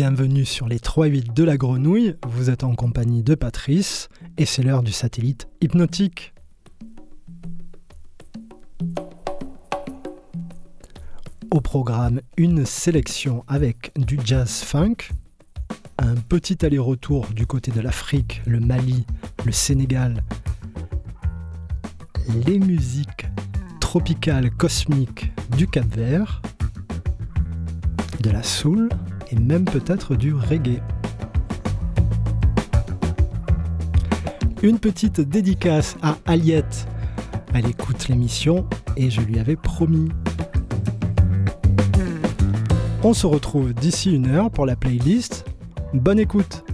Bienvenue sur les 3-8 de la grenouille, vous êtes en compagnie de Patrice et c'est l'heure du satellite hypnotique. Au programme, une sélection avec du jazz funk, un petit aller-retour du côté de l'Afrique, le Mali, le Sénégal, les musiques tropicales cosmiques du Cap-Vert, de la soul et même peut-être du reggae. Une petite dédicace à Aliette. Elle écoute l'émission et je lui avais promis. On se retrouve d'ici une heure pour la playlist. Bonne écoute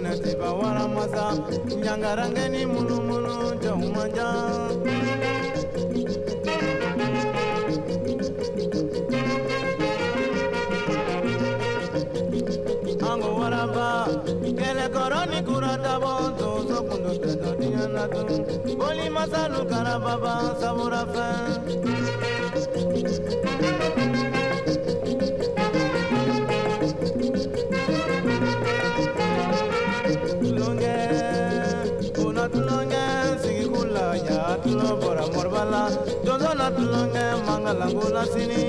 bona tiba wala maza nyangarangeni munu munu jahumanja ango waraba kele koroni kurata bonzo sokundo tedo diana tunu boli masalu karababa sabura fe Thank you. tulonkɛ mangalanko lasini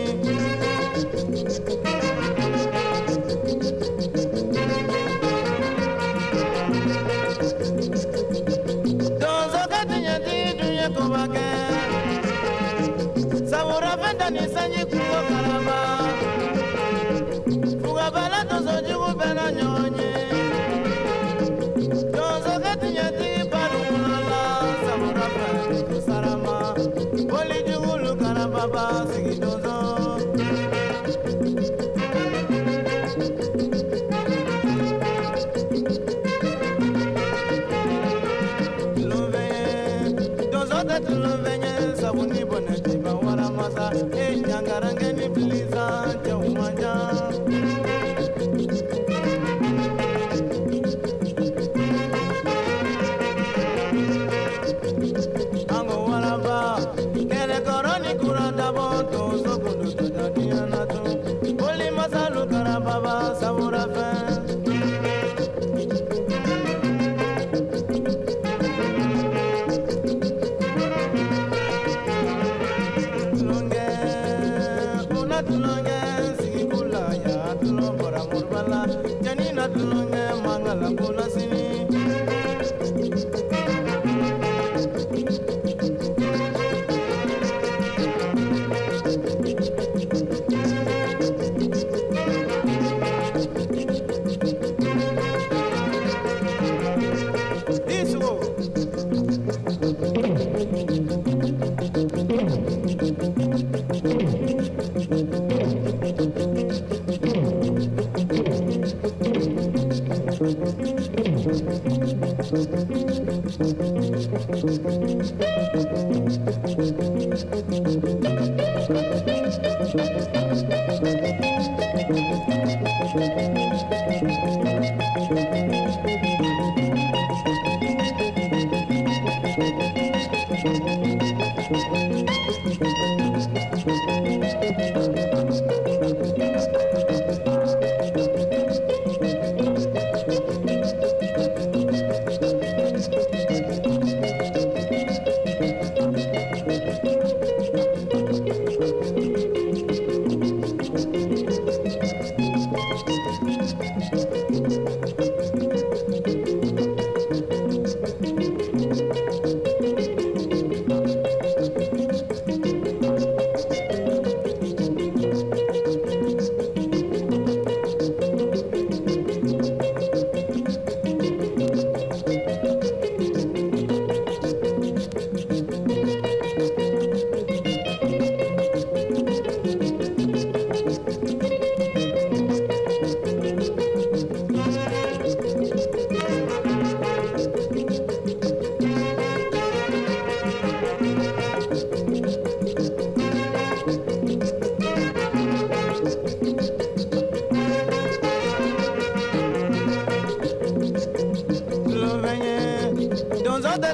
Hola, señor.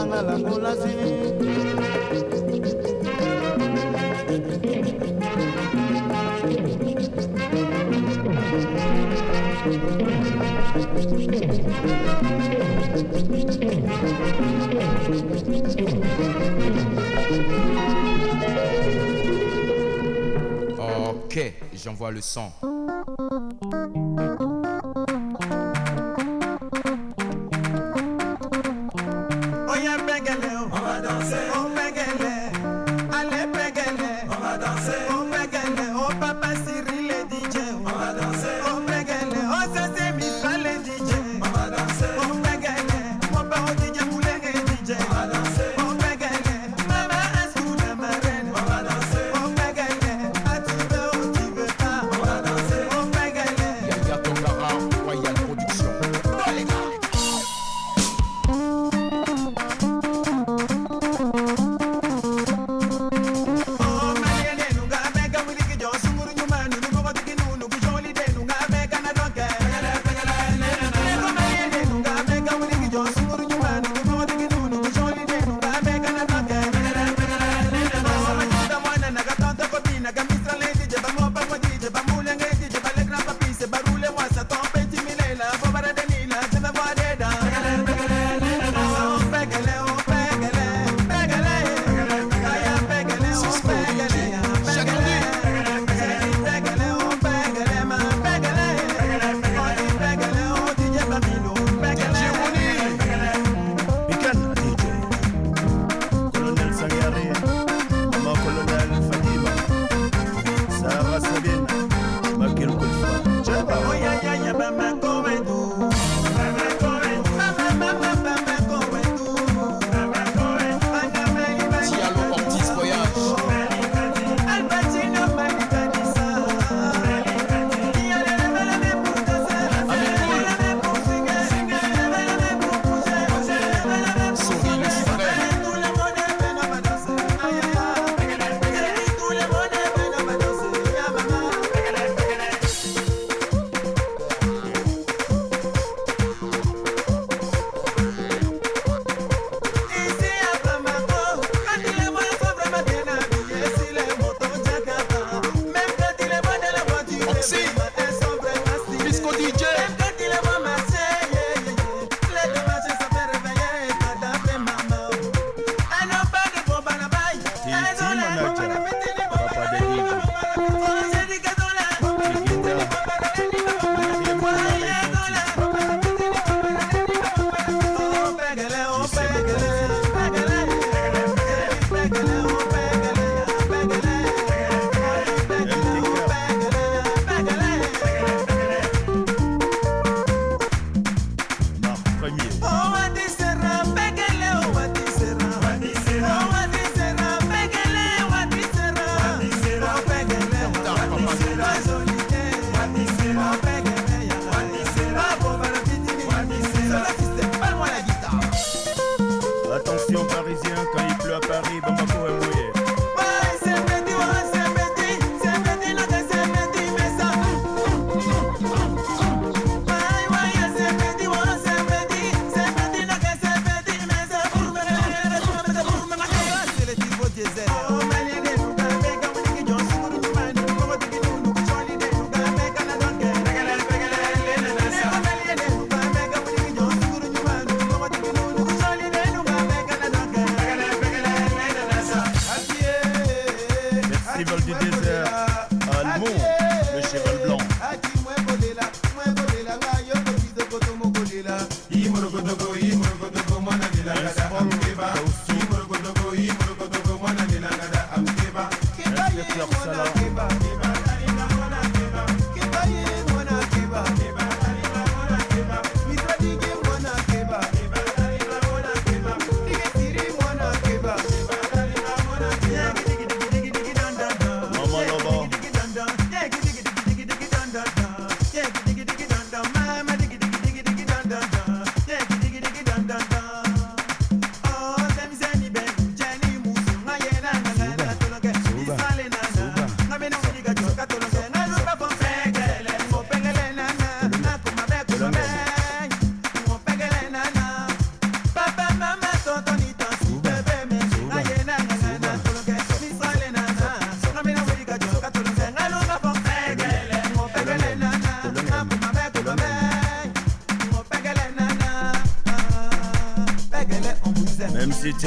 tulonkɛ mangala kolasi Ok, j'envoie le son.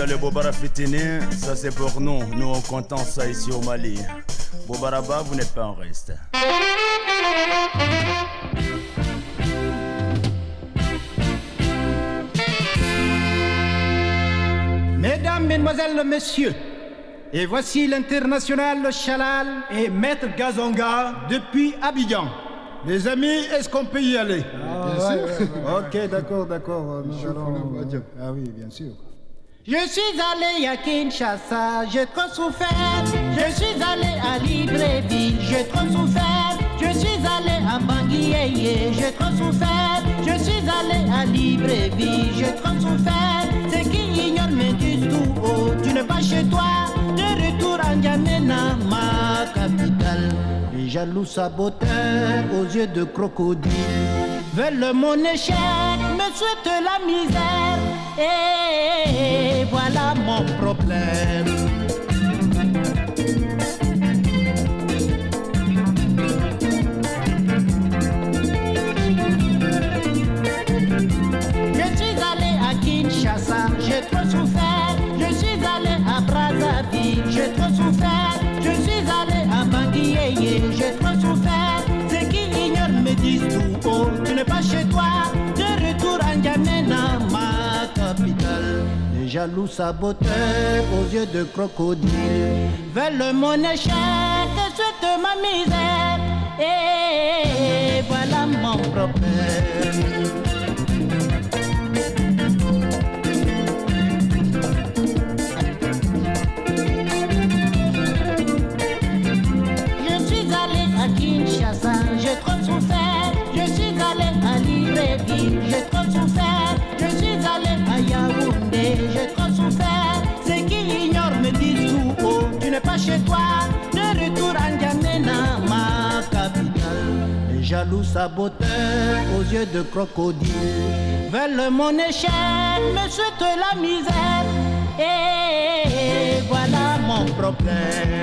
Le Bobara Fitini, ça c'est pour nous. Nous on compte ça ici au Mali. Bobaraba, vous n'êtes pas en reste. Mesdames, Mesdemoiselles, Messieurs, et voici l'international Chalal et Maître Gazonga depuis Abidjan. Les amis, est-ce qu'on peut y aller? Ok, d'accord, d'accord. nous allons- Ah oui, bien sûr. Je suis allé à Kinshasa, j'ai trop souffert. Je suis allé à Libreville, j'ai trop souffert. Je suis allé à Bangui, j'ai trop souffert. Je suis allé à Libreville, j'ai trop souffert. C'est qui ignore me disent tout haut, tu n'es pas chez toi. De retour à N'Djamena, ma capitale. Les jaloux saboteurs aux yeux de crocodile veulent mon échec, me souhaitent la misère. Et voilà mon problème. Jaloux saboteurs aux yeux de crocodile veulent mon échec, souhaitent ma misère. Et voilà mon problème. Jaloux saboteurs aux yeux de crocodile veulent mon échec, me souhaitent la misère. Et voilà mon problème.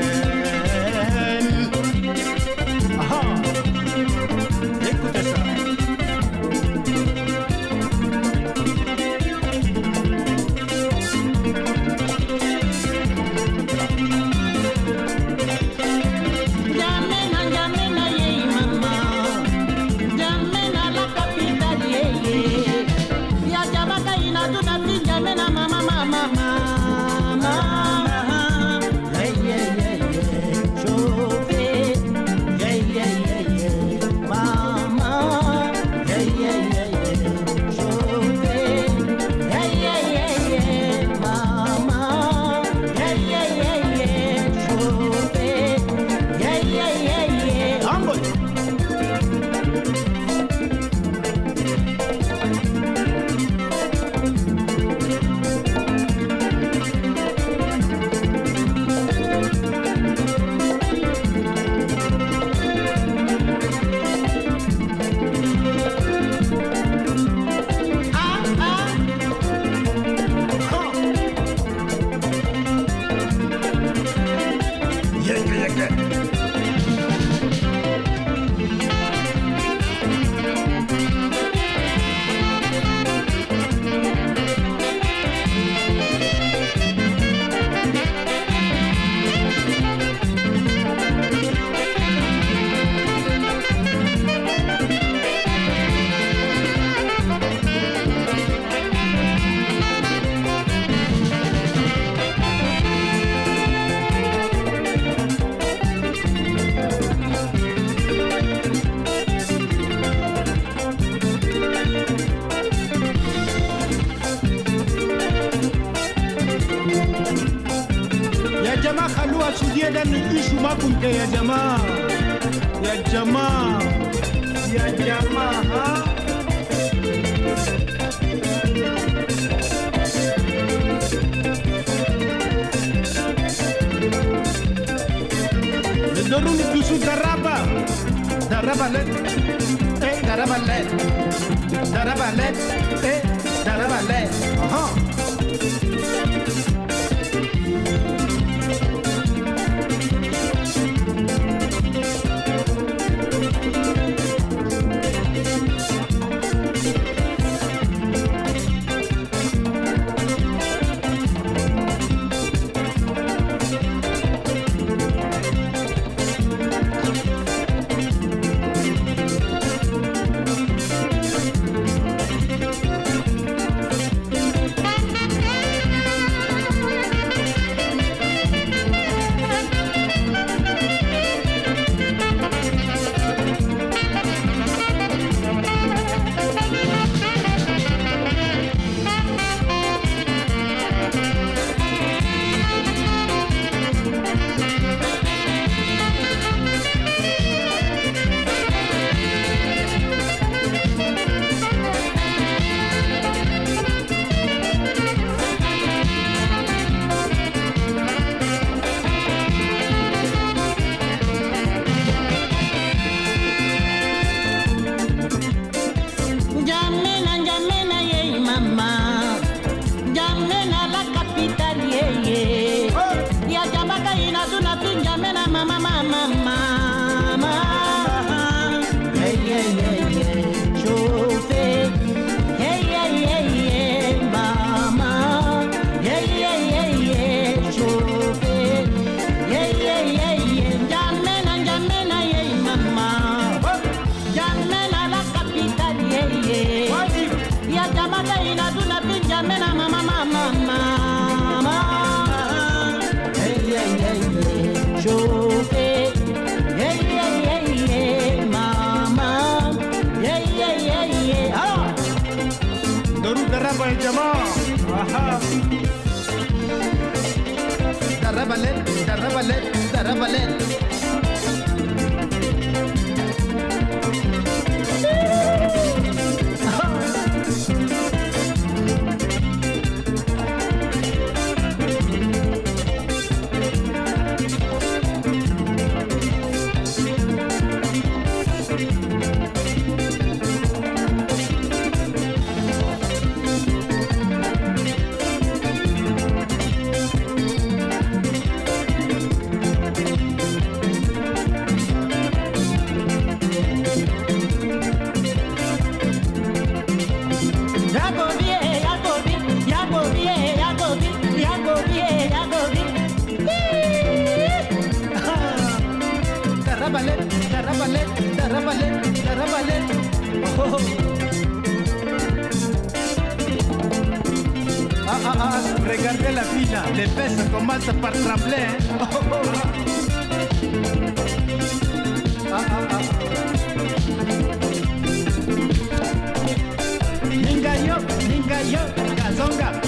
Darabalet, Darabalet, Darabalet. les fesses commencent par trembler. Oh, oh, oh. Ah, ah, ah. Ninga yo, ninga yo, kazonga.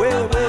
Wewe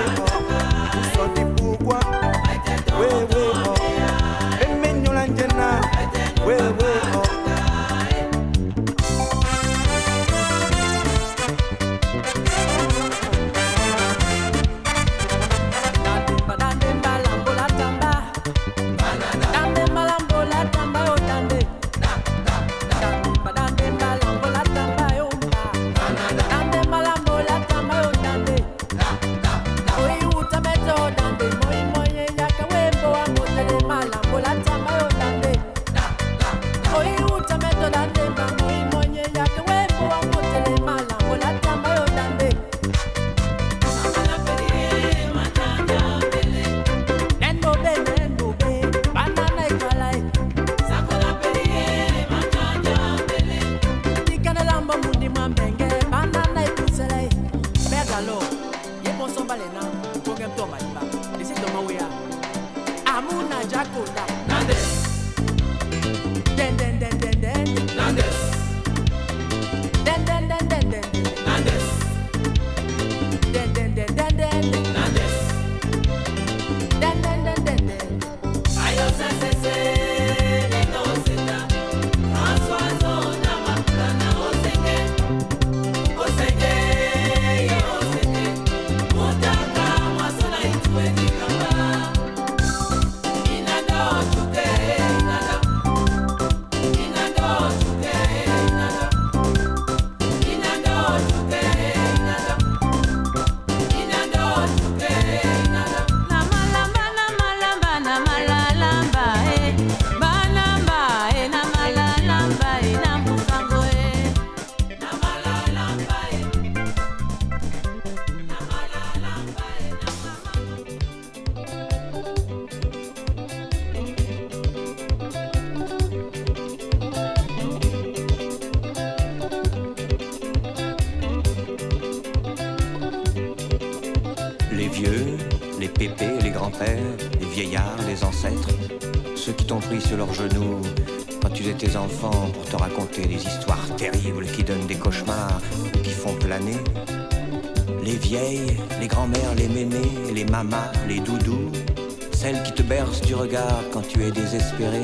quand tu es désespéré,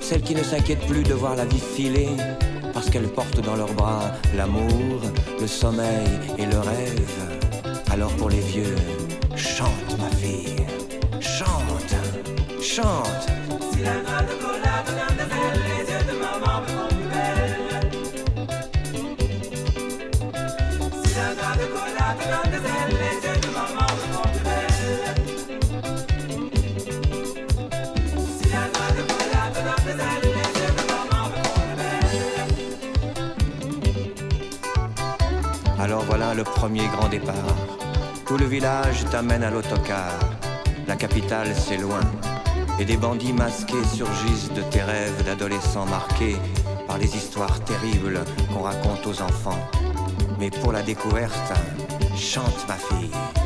celles qui ne s'inquiètent plus de voir la vie filer, parce qu'elles portent dans leurs bras l'amour, le sommeil et le rêve. Alors pour les vieux, chante ma fille, chante, chante. premier grand départ. Tout le village t'amène à l'autocar. La capitale, c'est loin. Et des bandits masqués surgissent de tes rêves d'adolescents marqués par les histoires terribles qu'on raconte aux enfants. Mais pour la découverte, chante ma fille.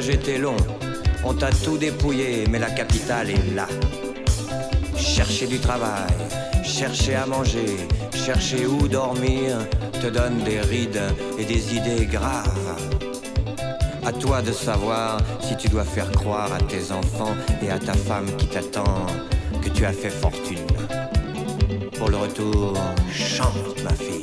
Voyage était long, on t'a tout dépouillé, mais la capitale est là. Chercher du travail, chercher à manger, chercher où dormir, te donne des rides et des idées graves. À toi de savoir si tu dois faire croire à tes enfants et à ta femme qui t'attend que tu as fait fortune. Pour le retour, chante ma fille.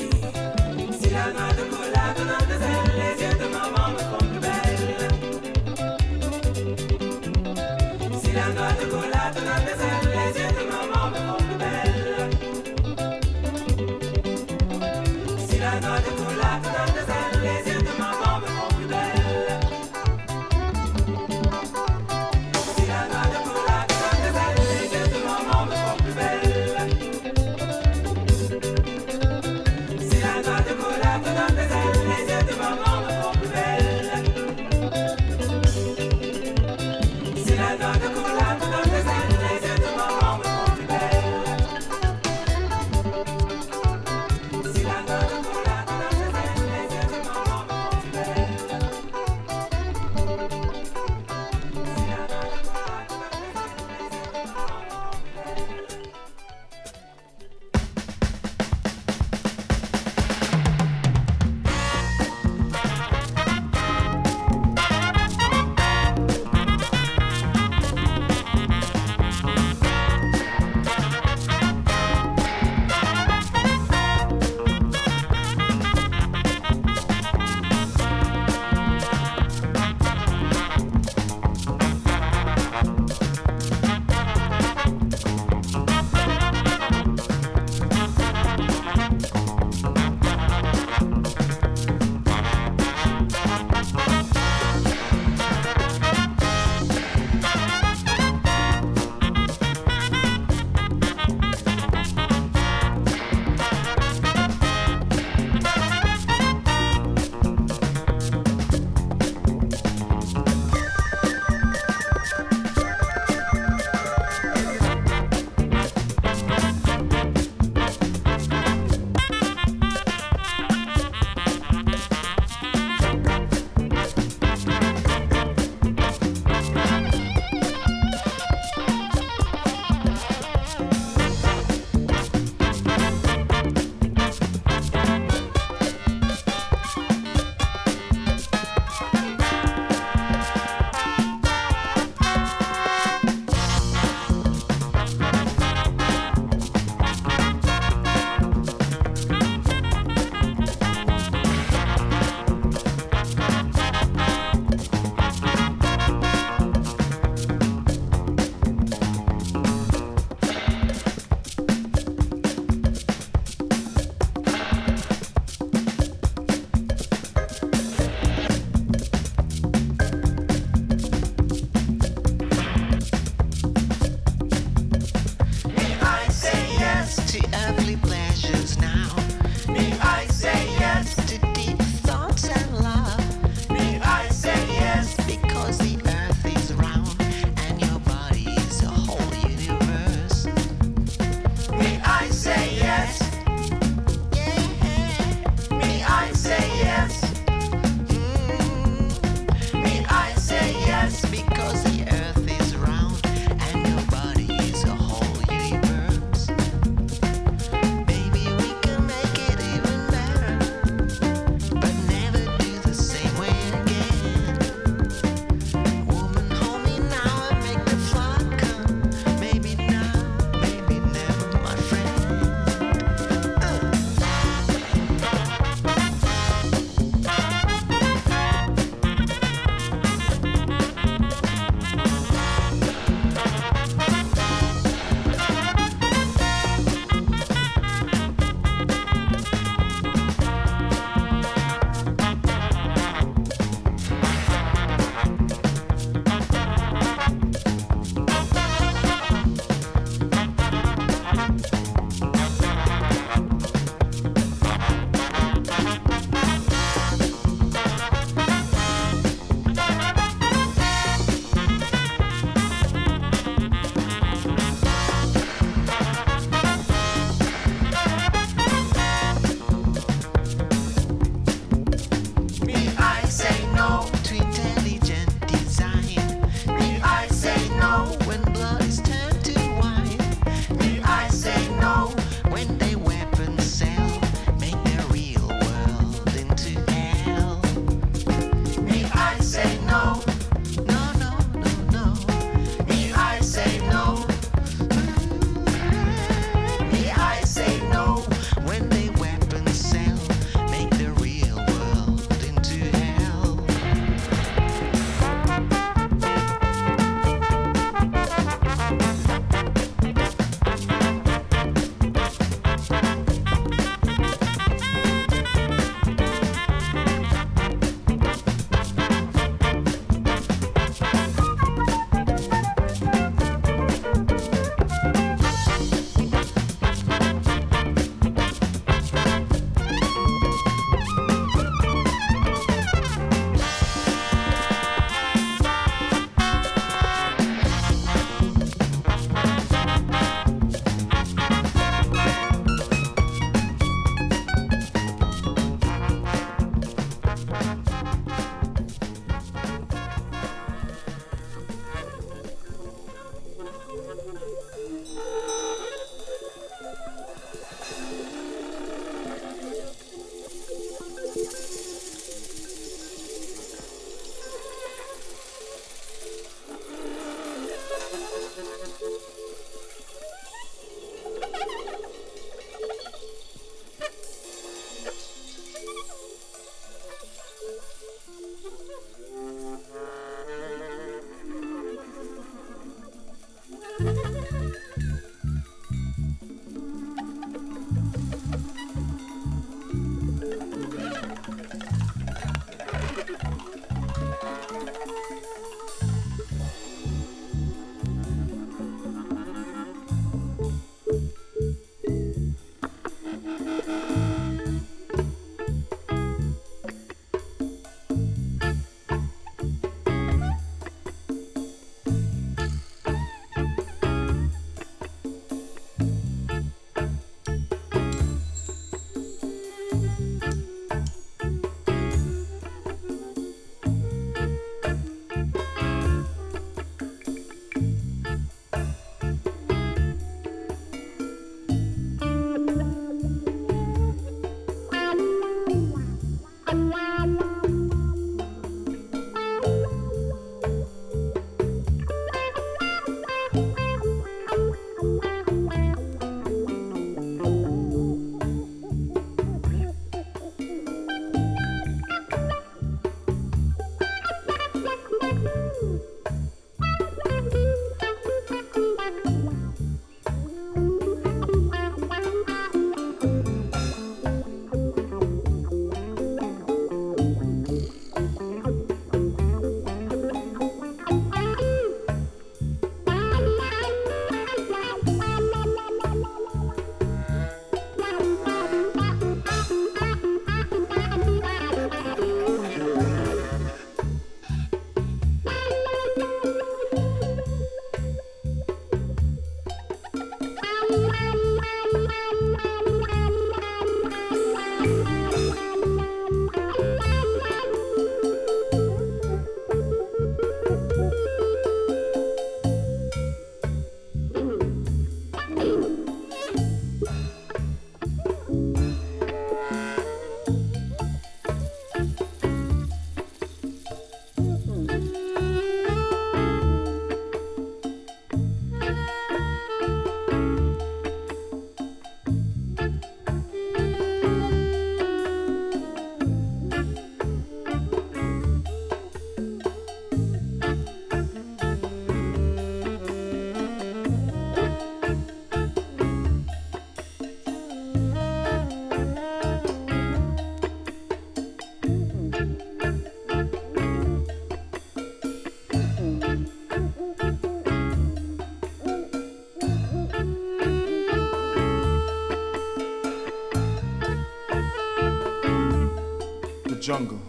Jungle.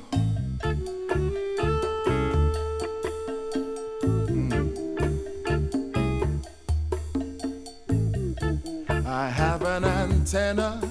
Mm. I have an antenna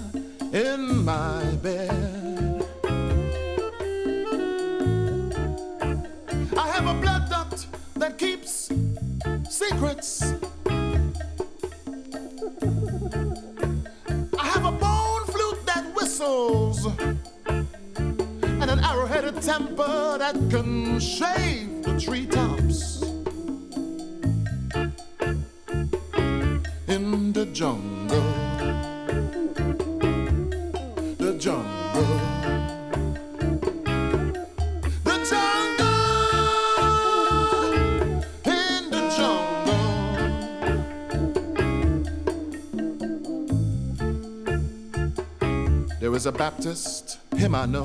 is a Baptist, him I know.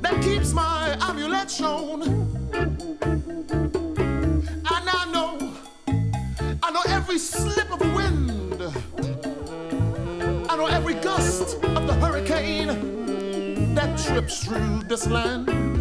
that keeps my amulet shown. And I know, I know every slip of wind. I know every gust of the hurricane that trips through this land.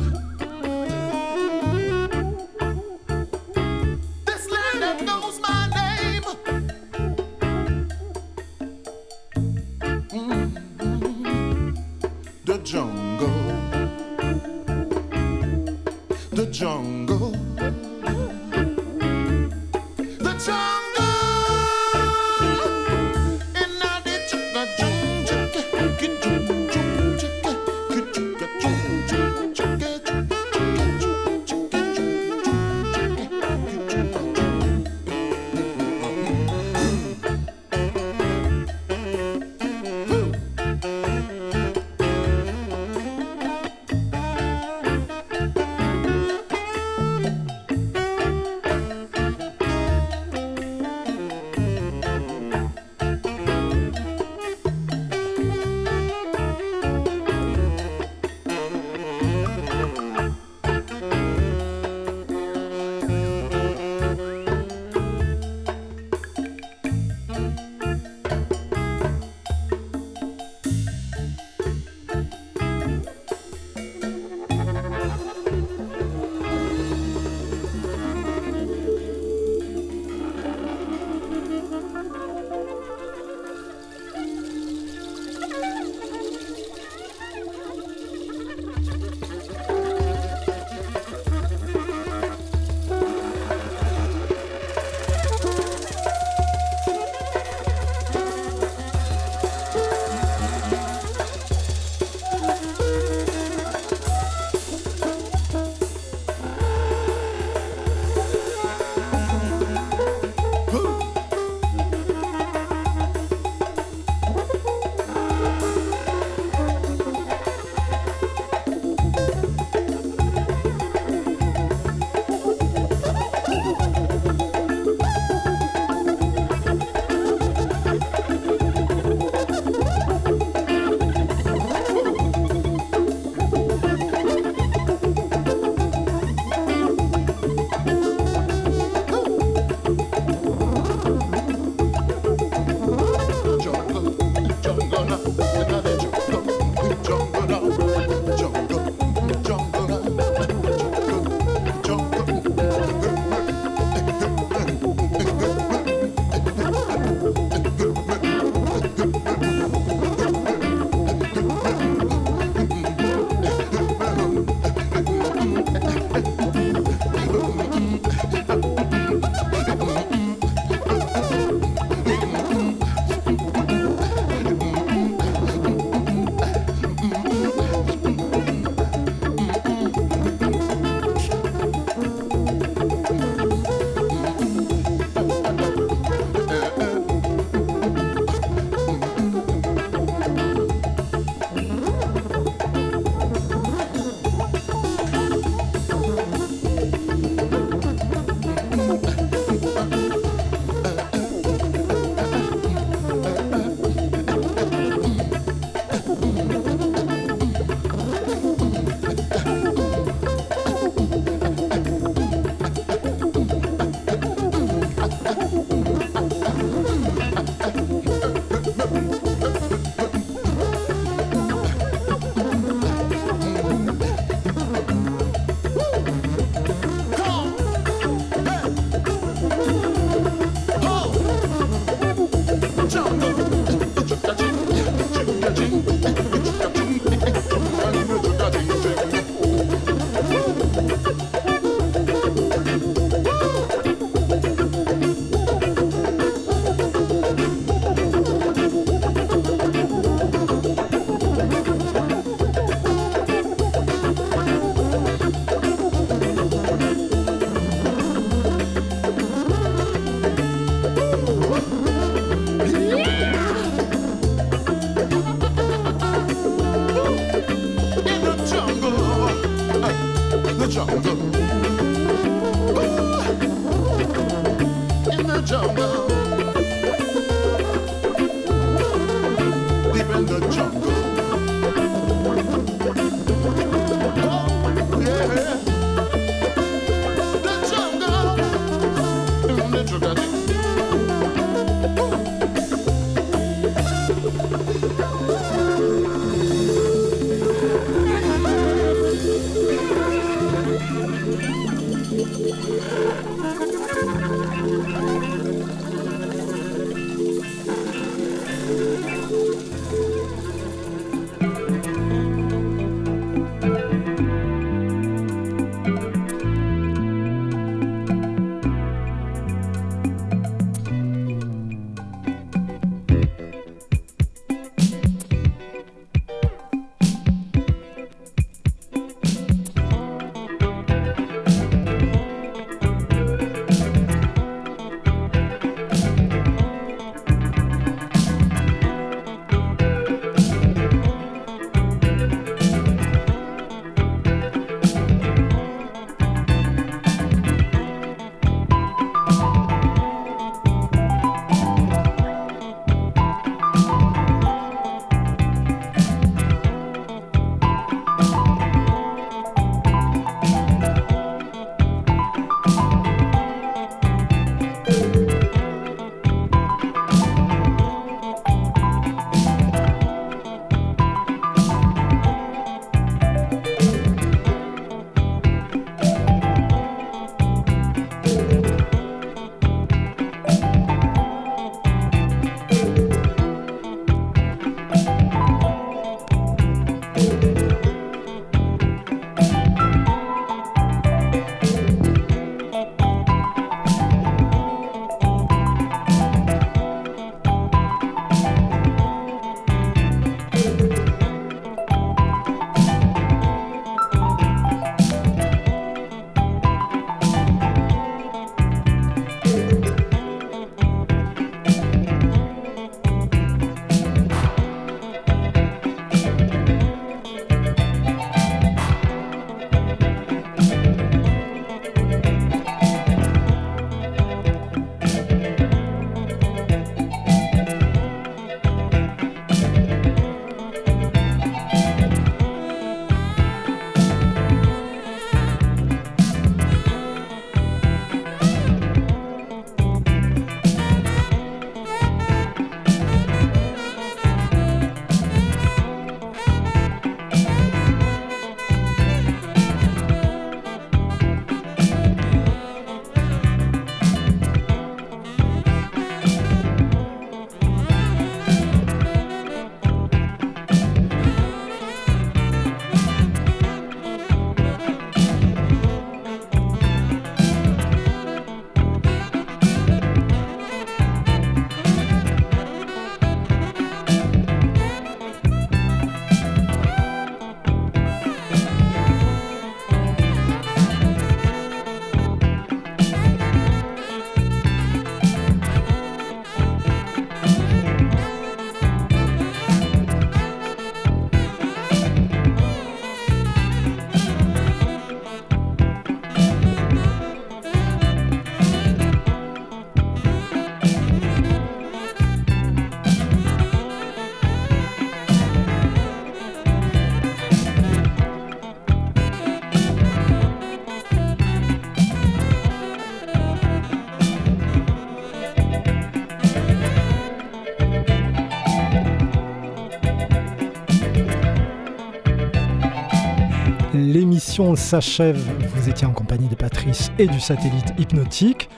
L'émission s'achève. Vous étiez en compagnie de Patrice et du satellite hypnotique.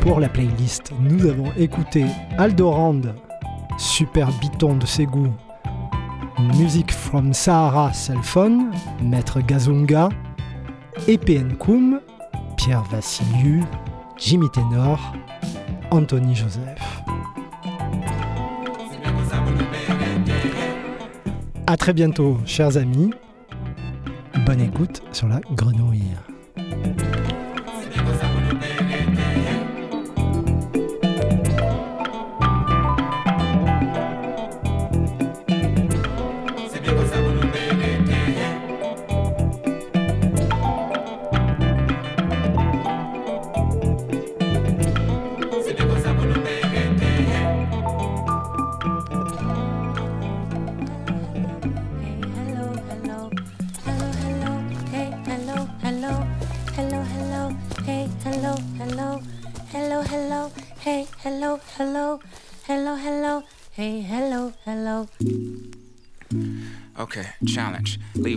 Pour la playlist, nous avons écouté Aldorand, super biton de ses goûts, Music from Sahara Cellphone, Maître Gazunga, EPN Koum, Pierre Vassiliou, Jimmy Ténor, Anthony Joseph. A très bientôt, chers amis. Bonne écoute sur la grenouille.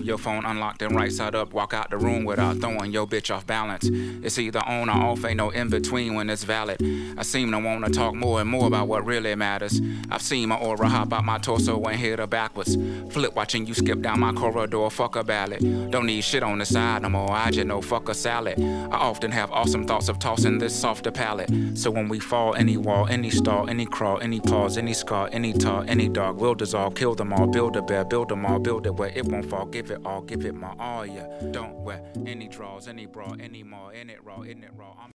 Your phone unlocked and right side up. Walk out the room without throwing your bitch off balance. It's either on or off, ain't no in between when it's valid. I seem to wanna talk more and more about what really matters. I've seen my aura hop out my torso and hit her backwards. Flip watching you skip down my corridor, fuck a ballad. Don't need shit on the side no more, I just know fuck a salad. I often have awesome thoughts of tossing this softer palate. So when we fall, any wall, any stall, any crawl, any pause, any scar, any tar, any dog will dissolve, kill them all, build a bear, build them all, build it where it won't fall, give it all, give it my all, yeah. Don't wear any draws, any bra, any more, in it raw, in it raw. I'm